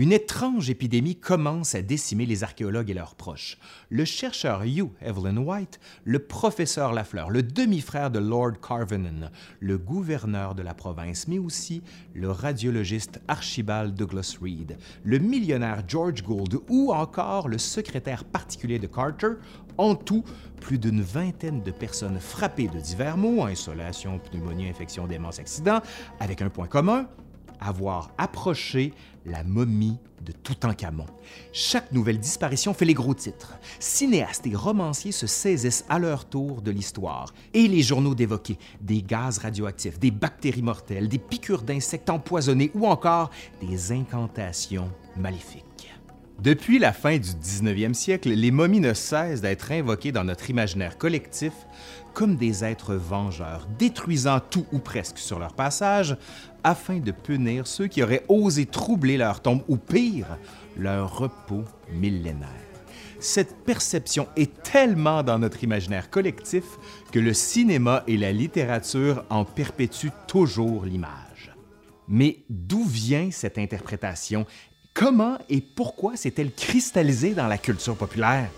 une étrange épidémie commence à décimer les archéologues et leurs proches. Le chercheur Hugh Evelyn White, le professeur Lafleur, le demi-frère de Lord Carvenan, le gouverneur de la province, mais aussi le radiologiste Archibald Douglas Reed, le millionnaire George Gould ou encore le secrétaire particulier de Carter, en tout, plus d'une vingtaine de personnes frappées de divers maux, insolation, pneumonie, infection, démence, accident, avec un point commun, avoir approché la momie de Toutankhamon. Chaque nouvelle disparition fait les gros titres. Cinéastes et romanciers se saisissent à leur tour de l'histoire et les journaux d'évoquer des gaz radioactifs, des bactéries mortelles, des piqûres d'insectes empoisonnés ou encore des incantations maléfiques. Depuis la fin du 19e siècle, les momies ne cessent d'être invoquées dans notre imaginaire collectif comme des êtres vengeurs, détruisant tout ou presque sur leur passage, afin de punir ceux qui auraient osé troubler leur tombe ou pire, leur repos millénaire. Cette perception est tellement dans notre imaginaire collectif que le cinéma et la littérature en perpétuent toujours l'image. Mais d'où vient cette interprétation? Comment et pourquoi s'est-elle cristallisée dans la culture populaire?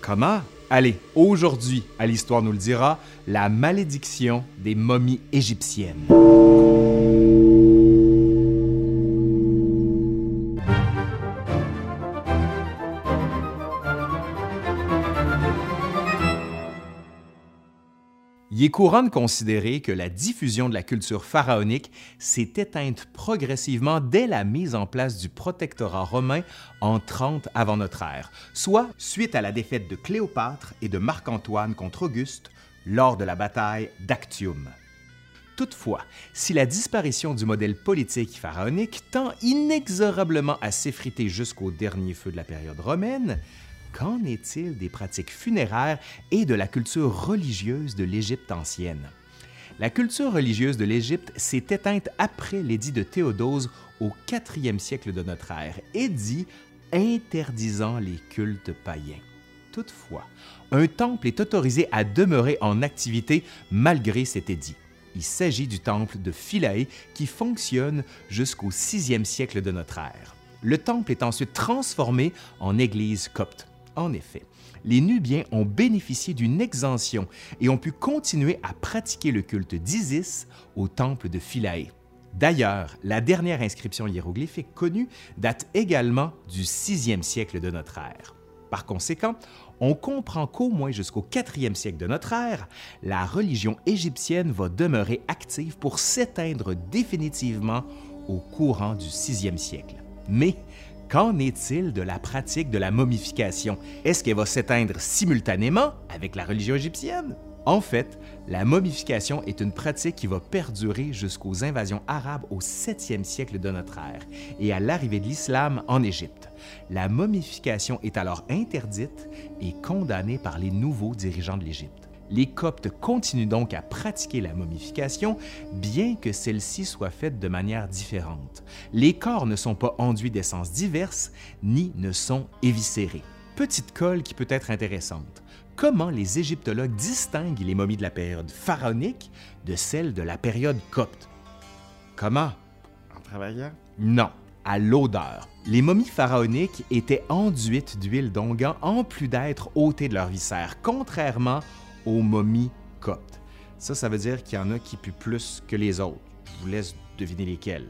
Comment? Allez, aujourd'hui, à l'Histoire nous le dira, la malédiction des momies égyptiennes. Il est courant de considérer que la diffusion de la culture pharaonique s'est éteinte progressivement dès la mise en place du protectorat romain en 30 avant notre ère, soit suite à la défaite de Cléopâtre et de Marc-Antoine contre Auguste lors de la bataille d'Actium. Toutefois, si la disparition du modèle politique pharaonique tend inexorablement à s'effriter jusqu'au dernier feu de la période romaine, qu'en est-il des pratiques funéraires et de la culture religieuse de l'Égypte ancienne? La culture religieuse de l'Égypte s'est éteinte après l'édit de Théodose au IVe siècle de notre ère, édit interdisant les cultes païens. Toutefois, un temple est autorisé à demeurer en activité malgré cet édit. Il s'agit du temple de Philae qui fonctionne jusqu'au VIe siècle de notre ère. Le temple est ensuite transformé en église copte. En effet, les Nubiens ont bénéficié d'une exemption et ont pu continuer à pratiquer le culte d'Isis au temple de Philae. D'ailleurs, la dernière inscription hiéroglyphique connue date également du 6e siècle de notre ère. Par conséquent, on comprend qu'au moins jusqu'au 4e siècle de notre ère, la religion égyptienne va demeurer active pour s'éteindre définitivement au courant du 6e siècle. Mais Qu'en est-il de la pratique de la momification? Est-ce qu'elle va s'éteindre simultanément avec la religion égyptienne? En fait, la momification est une pratique qui va perdurer jusqu'aux invasions arabes au 7e siècle de notre ère et à l'arrivée de l'islam en Égypte. La momification est alors interdite et condamnée par les nouveaux dirigeants de l'Égypte. Les Coptes continuent donc à pratiquer la momification, bien que celle-ci soit faite de manière différente. Les corps ne sont pas enduits d'essences diverses, ni ne sont éviscérés. Petite colle qui peut être intéressante. Comment les égyptologues distinguent les momies de la période pharaonique de celles de la période copte? Comment? En travaillant? Non, à l'odeur. Les momies pharaoniques étaient enduites d'huile d'onguent en plus d'être ôtées de leurs viscères, contrairement aux momies coptes. Ça, ça veut dire qu'il y en a qui puent plus que les autres. Je vous laisse deviner lesquels.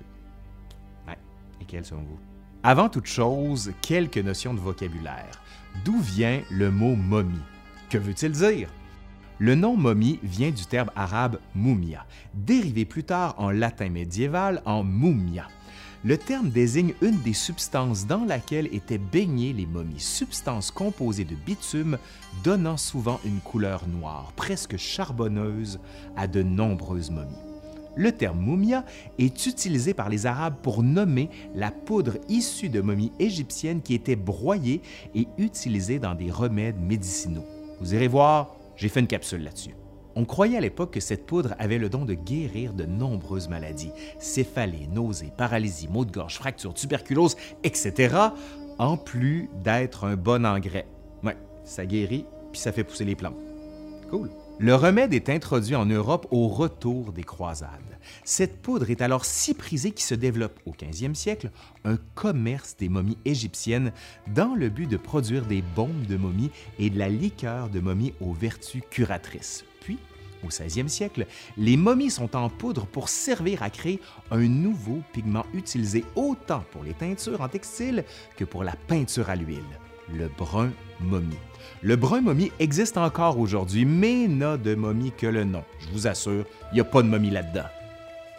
Ouais, lesquels selon vous? Avant toute chose, quelques notions de vocabulaire. D'où vient le mot momie? Que veut-il dire? Le nom momie vient du terme arabe mumia, dérivé plus tard en latin médiéval en mumia. Le terme désigne une des substances dans laquelle étaient baignées les momies, substances composées de bitume donnant souvent une couleur noire, presque charbonneuse, à de nombreuses momies. Le terme mumia est utilisé par les Arabes pour nommer la poudre issue de momies égyptiennes qui étaient broyées et utilisées dans des remèdes médicinaux. Vous irez voir, j'ai fait une capsule là-dessus. On croyait à l'époque que cette poudre avait le don de guérir de nombreuses maladies, céphalées, nausées, paralysie, maux de gorge, fractures, tuberculose, etc., en plus d'être un bon engrais. Ouais, ça guérit, puis ça fait pousser les plantes. Cool. Le remède est introduit en Europe au retour des croisades. Cette poudre est alors si prisée qu'il se développe au 15e siècle un commerce des momies égyptiennes dans le but de produire des bombes de momies et de la liqueur de momies aux vertus curatrices. Puis, au 16e siècle, les momies sont en poudre pour servir à créer un nouveau pigment utilisé autant pour les teintures en textile que pour la peinture à l'huile, le brun momie. Le brun momie existe encore aujourd'hui, mais n'a de momie que le nom. Je vous assure, il n'y a pas de momie là-dedans.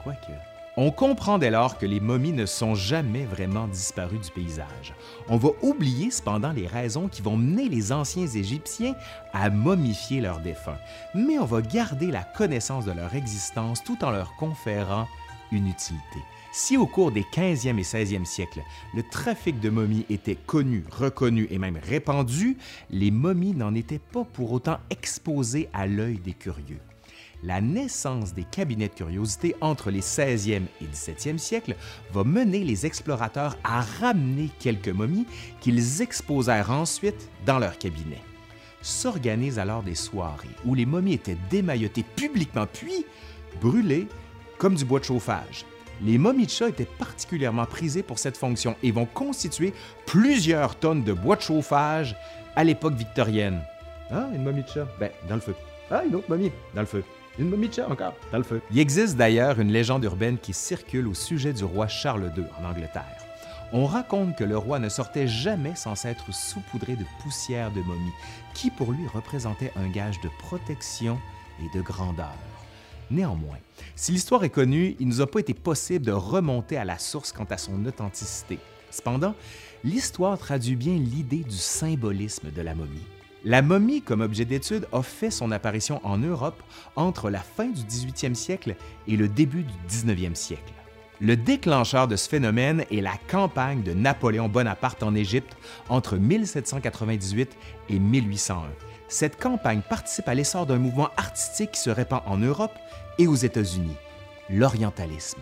Quoique. On comprend dès lors que les momies ne sont jamais vraiment disparues du paysage. On va oublier cependant les raisons qui vont mener les anciens Égyptiens à momifier leurs défunts, mais on va garder la connaissance de leur existence tout en leur conférant une utilité. Si au cours des 15e et 16e siècles, le trafic de momies était connu, reconnu et même répandu, les momies n'en étaient pas pour autant exposées à l'œil des curieux. La naissance des cabinets de curiosité entre les 16e et 17e siècles va mener les explorateurs à ramener quelques momies qu'ils exposèrent ensuite dans leur cabinet. S'organisent alors des soirées où les momies étaient démaillotées publiquement puis brûlées comme du bois de chauffage les momies de chat étaient particulièrement prisées pour cette fonction et vont constituer plusieurs tonnes de bois de chauffage à l'époque victorienne. Ah, une momie de chat? Ben, dans le feu. Ah, une autre momie? Dans le feu. Une momie de encore? Dans le feu. Il existe d'ailleurs une légende urbaine qui circule au sujet du roi Charles II en Angleterre. On raconte que le roi ne sortait jamais sans s'être saupoudré de poussière de momie, qui pour lui représentait un gage de protection et de grandeur. Néanmoins, si l'histoire est connue, il ne nous a pas été possible de remonter à la source quant à son authenticité. Cependant, l'histoire traduit bien l'idée du symbolisme de la momie. La momie, comme objet d'étude, a fait son apparition en Europe entre la fin du 18e siècle et le début du 19e siècle. Le déclencheur de ce phénomène est la campagne de Napoléon Bonaparte en Égypte entre 1798 et 1801 cette campagne participe à l'essor d'un mouvement artistique qui se répand en Europe et aux États-Unis, l'orientalisme.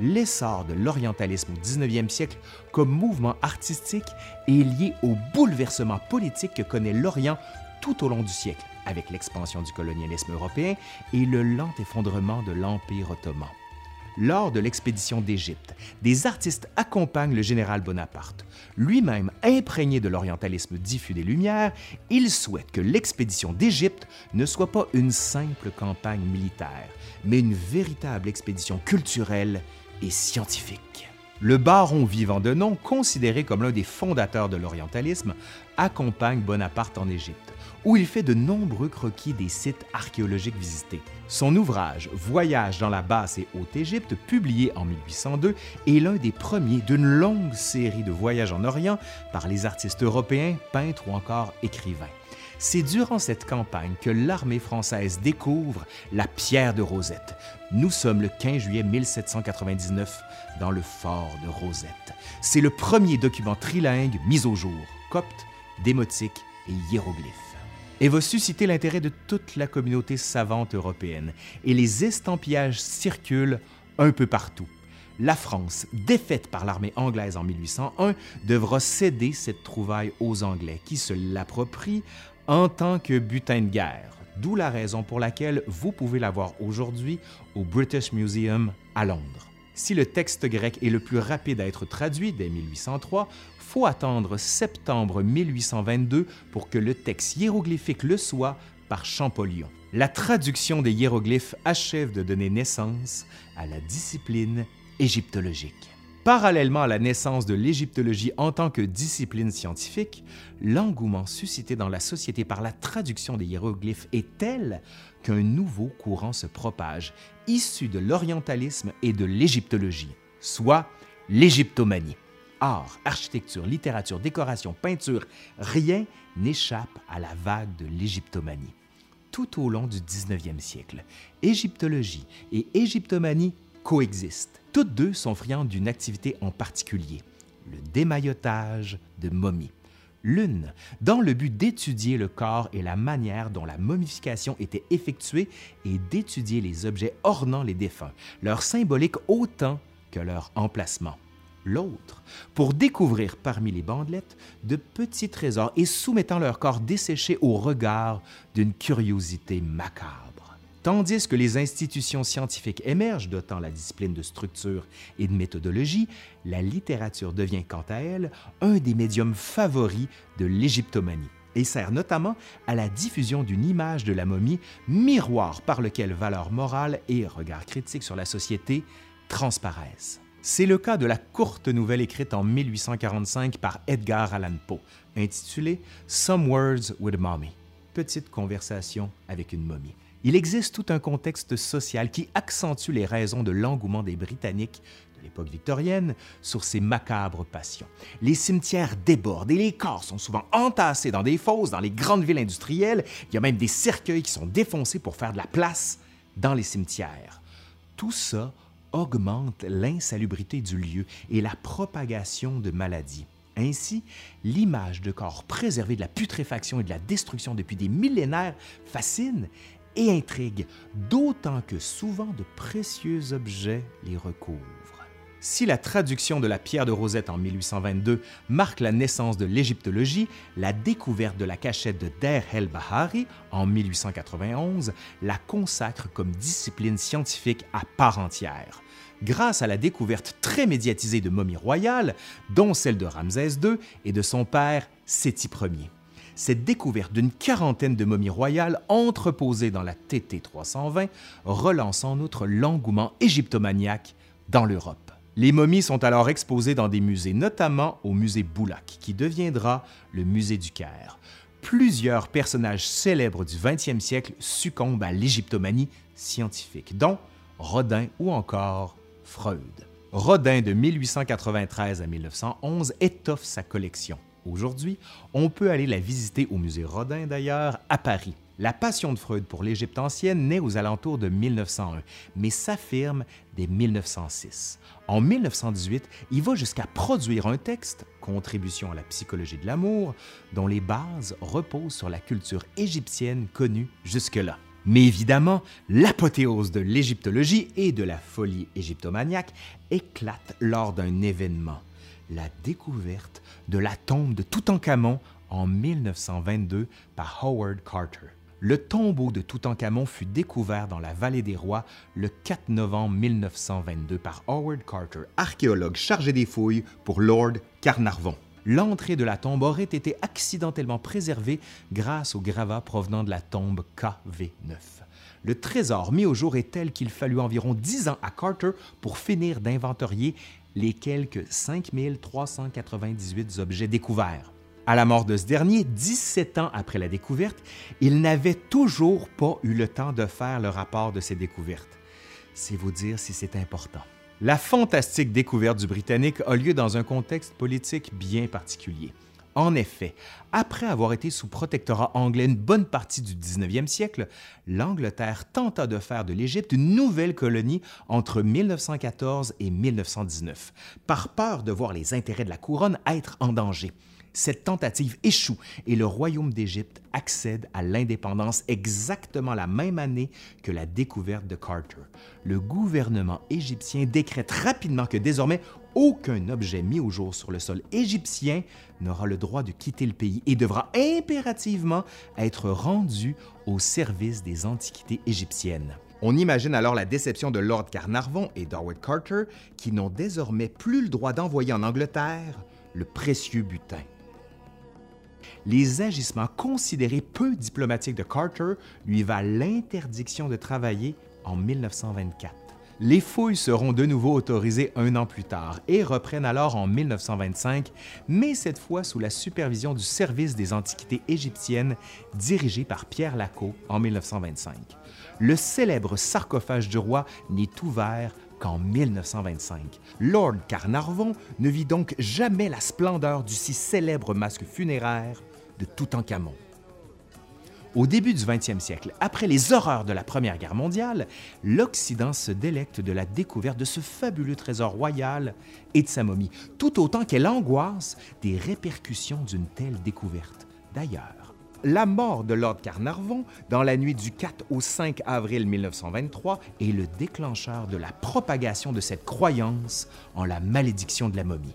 L'essor de l'orientalisme au 19e siècle comme mouvement artistique est lié au bouleversement politique que connaît l'Orient tout au long du siècle, avec l'expansion du colonialisme européen et le lent effondrement de l'Empire ottoman. Lors de l'expédition d'Égypte, des artistes accompagnent le général Bonaparte. Lui-même imprégné de l'orientalisme diffus des Lumières, il souhaite que l'expédition d'Égypte ne soit pas une simple campagne militaire, mais une véritable expédition culturelle et scientifique. Le baron vivant de nom, considéré comme l'un des fondateurs de l'orientalisme, accompagne Bonaparte en Égypte où il fait de nombreux croquis des sites archéologiques visités. Son ouvrage Voyage dans la basse et haute Égypte, publié en 1802, est l'un des premiers d'une longue série de voyages en Orient par les artistes européens, peintres ou encore écrivains. C'est durant cette campagne que l'armée française découvre la pierre de Rosette. Nous sommes le 15 juillet 1799 dans le fort de Rosette. C'est le premier document trilingue mis au jour, copte, démotique et hiéroglyphe et va susciter l'intérêt de toute la communauté savante européenne, et les estampallages circulent un peu partout. La France, défaite par l'armée anglaise en 1801, devra céder cette trouvaille aux Anglais, qui se l'approprient en tant que butin de guerre, d'où la raison pour laquelle vous pouvez la voir aujourd'hui au British Museum à Londres. Si le texte grec est le plus rapide à être traduit dès 1803, faut attendre septembre 1822 pour que le texte hiéroglyphique le soit par Champollion. La traduction des hiéroglyphes achève de donner naissance à la discipline égyptologique. Parallèlement à la naissance de l'égyptologie en tant que discipline scientifique, l'engouement suscité dans la société par la traduction des hiéroglyphes est tel qu'un nouveau courant se propage, issu de l'orientalisme et de l'égyptologie, soit l'égyptomanie art, architecture, littérature, décoration, peinture, rien n'échappe à la vague de l'égyptomanie. Tout au long du 19e siècle, égyptologie et égyptomanie coexistent. Toutes deux sont friandes d'une activité en particulier, le démaillotage de momies. L'une, dans le but d'étudier le corps et la manière dont la momification était effectuée et d'étudier les objets ornant les défunts, leur symbolique autant que leur emplacement l'autre pour découvrir parmi les bandelettes de petits trésors et soumettant leur corps desséché au regard d'une curiosité macabre. Tandis que les institutions scientifiques émergent dotant la discipline de structure et de méthodologie, la littérature devient quant à elle un des médiums favoris de l'égyptomanie et sert notamment à la diffusion d'une image de la momie, miroir par lequel valeur morale et regard critique sur la société transparaissent. C'est le cas de la courte nouvelle écrite en 1845 par Edgar Allan Poe, intitulée Some Words with Mommy, petite conversation avec une momie. Il existe tout un contexte social qui accentue les raisons de l'engouement des Britanniques de l'époque victorienne sur ces macabres passions. Les cimetières débordent et les corps sont souvent entassés dans des fosses dans les grandes villes industrielles. Il y a même des cercueils qui sont défoncés pour faire de la place dans les cimetières. Tout ça augmente l'insalubrité du lieu et la propagation de maladies. Ainsi, l'image de corps préservés de la putréfaction et de la destruction depuis des millénaires fascine et intrigue, d'autant que souvent de précieux objets les recouvrent. Si la traduction de la pierre de Rosette en 1822 marque la naissance de l'égyptologie, la découverte de la cachette de Der el-Bahari en 1891 la consacre comme discipline scientifique à part entière. Grâce à la découverte très médiatisée de momies royales, dont celle de Ramsès II et de son père Séti Ier. Cette découverte d'une quarantaine de momies royales entreposées dans la TT 320 relance en outre l'engouement égyptomaniaque dans l'Europe. Les momies sont alors exposées dans des musées, notamment au musée Boulac, qui deviendra le musée du Caire. Plusieurs personnages célèbres du 20e siècle succombent à l'égyptomanie scientifique, dont Rodin ou encore Freud. Rodin de 1893 à 1911 étoffe sa collection. Aujourd'hui, on peut aller la visiter au musée Rodin d'ailleurs à Paris. La passion de Freud pour l'Égypte ancienne naît aux alentours de 1901, mais s'affirme dès 1906. En 1918, il va jusqu'à produire un texte, Contribution à la psychologie de l'amour, dont les bases reposent sur la culture égyptienne connue jusque-là. Mais évidemment, l'apothéose de l'égyptologie et de la folie égyptomaniaque éclate lors d'un événement, la découverte de la tombe de Toutankhamon en 1922 par Howard Carter. Le tombeau de Toutankhamon fut découvert dans la vallée des rois le 4 novembre 1922 par Howard Carter, archéologue chargé des fouilles pour Lord Carnarvon. L'entrée de la tombe aurait été accidentellement préservée grâce au gravat provenant de la tombe KV9. Le trésor mis au jour est tel qu'il fallut environ 10 ans à Carter pour finir d'inventorier les quelques 5398 objets découverts. À la mort de ce dernier, 17 ans après la découverte, il n'avait toujours pas eu le temps de faire le rapport de ses découvertes. C'est vous dire si c'est important. La fantastique découverte du Britannique a lieu dans un contexte politique bien particulier. En effet, après avoir été sous protectorat anglais une bonne partie du 19e siècle, l'Angleterre tenta de faire de l'Égypte une nouvelle colonie entre 1914 et 1919, par peur de voir les intérêts de la couronne être en danger. Cette tentative échoue et le royaume d'Égypte accède à l'indépendance exactement la même année que la découverte de Carter. Le gouvernement égyptien décrète rapidement que désormais aucun objet mis au jour sur le sol égyptien n'aura le droit de quitter le pays et devra impérativement être rendu au service des antiquités égyptiennes. On imagine alors la déception de Lord Carnarvon et d'Howard Carter qui n'ont désormais plus le droit d'envoyer en Angleterre le précieux butin les agissements considérés peu diplomatiques de Carter lui valent l'interdiction de travailler en 1924. Les fouilles seront de nouveau autorisées un an plus tard et reprennent alors en 1925, mais cette fois sous la supervision du Service des Antiquités égyptiennes dirigé par Pierre Lacot en 1925. Le célèbre sarcophage du roi n'est ouvert qu'en 1925. Lord Carnarvon ne vit donc jamais la splendeur du si célèbre masque funéraire de Toutankhamon. Au début du 20e siècle, après les horreurs de la Première Guerre mondiale, l'Occident se délecte de la découverte de ce fabuleux trésor royal et de sa momie, tout autant qu'elle angoisse des répercussions d'une telle découverte. D'ailleurs, La mort de Lord Carnarvon dans la nuit du 4 au 5 avril 1923 est le déclencheur de la propagation de cette croyance en la malédiction de la momie.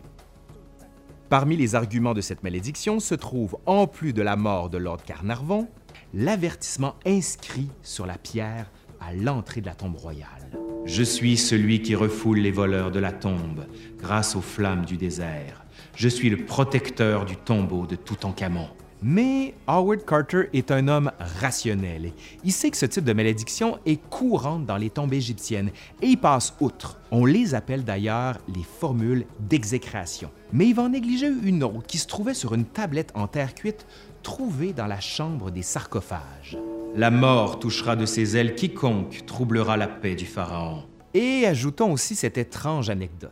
Parmi les arguments de cette malédiction se trouve, en plus de la mort de Lord Carnarvon, l'avertissement inscrit sur la pierre à l'entrée de la tombe royale. Je suis celui qui refoule les voleurs de la tombe grâce aux flammes du désert. Je suis le protecteur du tombeau de Toutankhamon. Mais Howard Carter est un homme rationnel. Il sait que ce type de malédiction est courante dans les tombes égyptiennes et il passe outre. On les appelle d'ailleurs les formules d'exécration. Mais il va en négliger une autre qui se trouvait sur une tablette en terre cuite trouvée dans la chambre des sarcophages. La mort touchera de ses ailes quiconque troublera la paix du Pharaon. Et ajoutons aussi cette étrange anecdote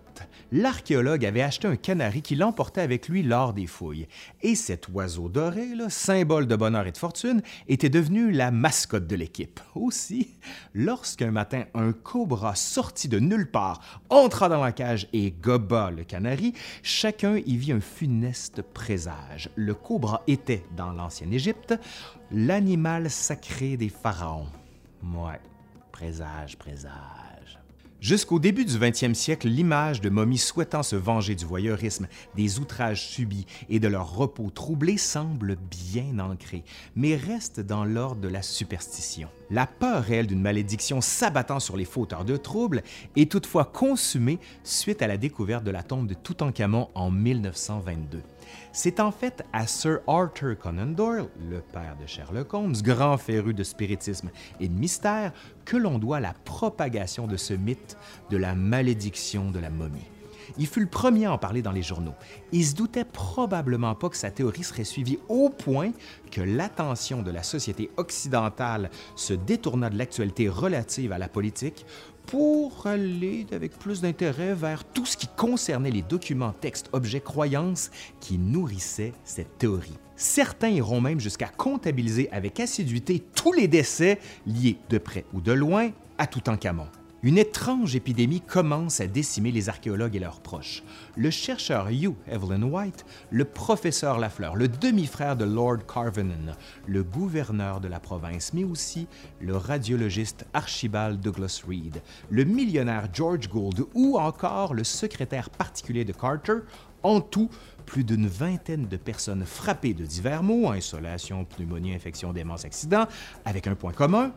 l'archéologue avait acheté un canari qui l'emportait avec lui lors des fouilles. Et cet oiseau doré, symbole de bonheur et de fortune, était devenu la mascotte de l'équipe. Aussi, lorsqu'un matin un cobra sorti de nulle part entra dans la cage et goba le canari, chacun y vit un funeste présage. Le cobra était, dans l'ancienne Égypte, l'animal sacré des pharaons. Ouais, présage, présage. Jusqu'au début du 20e siècle, l'image de momies souhaitant se venger du voyeurisme, des outrages subis et de leur repos troublé semble bien ancrée, mais reste dans l'ordre de la superstition. La peur réelle d'une malédiction s'abattant sur les fauteurs de troubles est toutefois consumée suite à la découverte de la tombe de Toutankhamon en 1922. C'est en fait à Sir Arthur Conan Doyle, le père de Sherlock Holmes, grand féru de spiritisme et de mystère, que l'on doit la propagation de ce mythe de la malédiction de la momie. Il fut le premier à en parler dans les journaux. Il se doutait probablement pas que sa théorie serait suivie au point que l'attention de la société occidentale se détourna de l'actualité relative à la politique pour aller avec plus d'intérêt vers tout ce qui concernait les documents, textes, objets, croyances qui nourrissaient cette théorie. Certains iront même jusqu'à comptabiliser avec assiduité tous les décès liés de près ou de loin à Toutankhamon une étrange épidémie commence à décimer les archéologues et leurs proches. Le chercheur Hugh Evelyn White, le professeur Lafleur, le demi-frère de Lord Carvenan, le gouverneur de la province, mais aussi le radiologiste Archibald Douglas Reed, le millionnaire George Gould ou encore le secrétaire particulier de Carter, en tout, plus d'une vingtaine de personnes frappées de divers maux, insolation, pneumonie, infection, démence, accident, avec un point commun,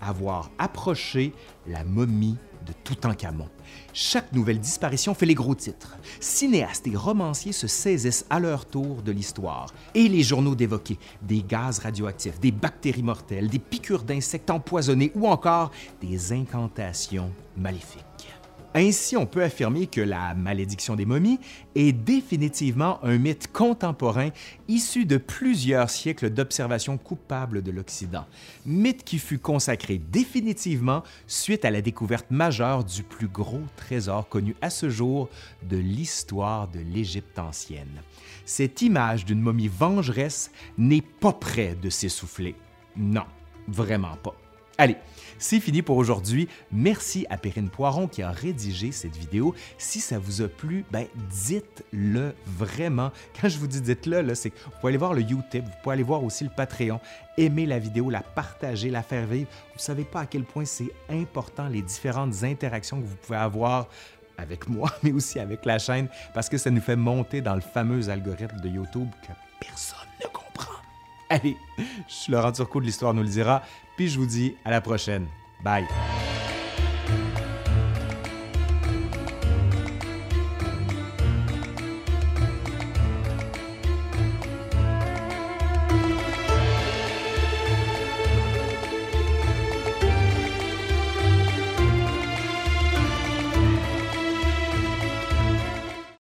avoir approché la momie de Toutankhamon. Chaque nouvelle disparition fait les gros titres. Cinéastes et romanciers se saisissent à leur tour de l'histoire. Et les journaux d'évoquer des gaz radioactifs, des bactéries mortelles, des piqûres d'insectes empoisonnés ou encore des incantations maléfiques. Ainsi, on peut affirmer que la malédiction des momies est définitivement un mythe contemporain issu de plusieurs siècles d'observations coupables de l'Occident. Mythe qui fut consacré définitivement suite à la découverte majeure du plus gros trésor connu à ce jour de l'histoire de l'Égypte ancienne. Cette image d'une momie vengeresse n'est pas près de s'essouffler. Non, vraiment pas. Allez, c'est fini pour aujourd'hui. Merci à Perrine Poiron qui a rédigé cette vidéo. Si ça vous a plu, ben dites-le vraiment. Quand je vous dis dites-le, c'est que vous pouvez aller voir le YouTube, vous pouvez aller voir aussi le Patreon, aimer la vidéo, la partager, la faire vivre. Vous ne savez pas à quel point c'est important les différentes interactions que vous pouvez avoir avec moi, mais aussi avec la chaîne, parce que ça nous fait monter dans le fameux algorithme de YouTube que personne ne comprend. Allez, je suis Laurent Turcot de l'Histoire nous le dira, puis je vous dis à la prochaine. Bye!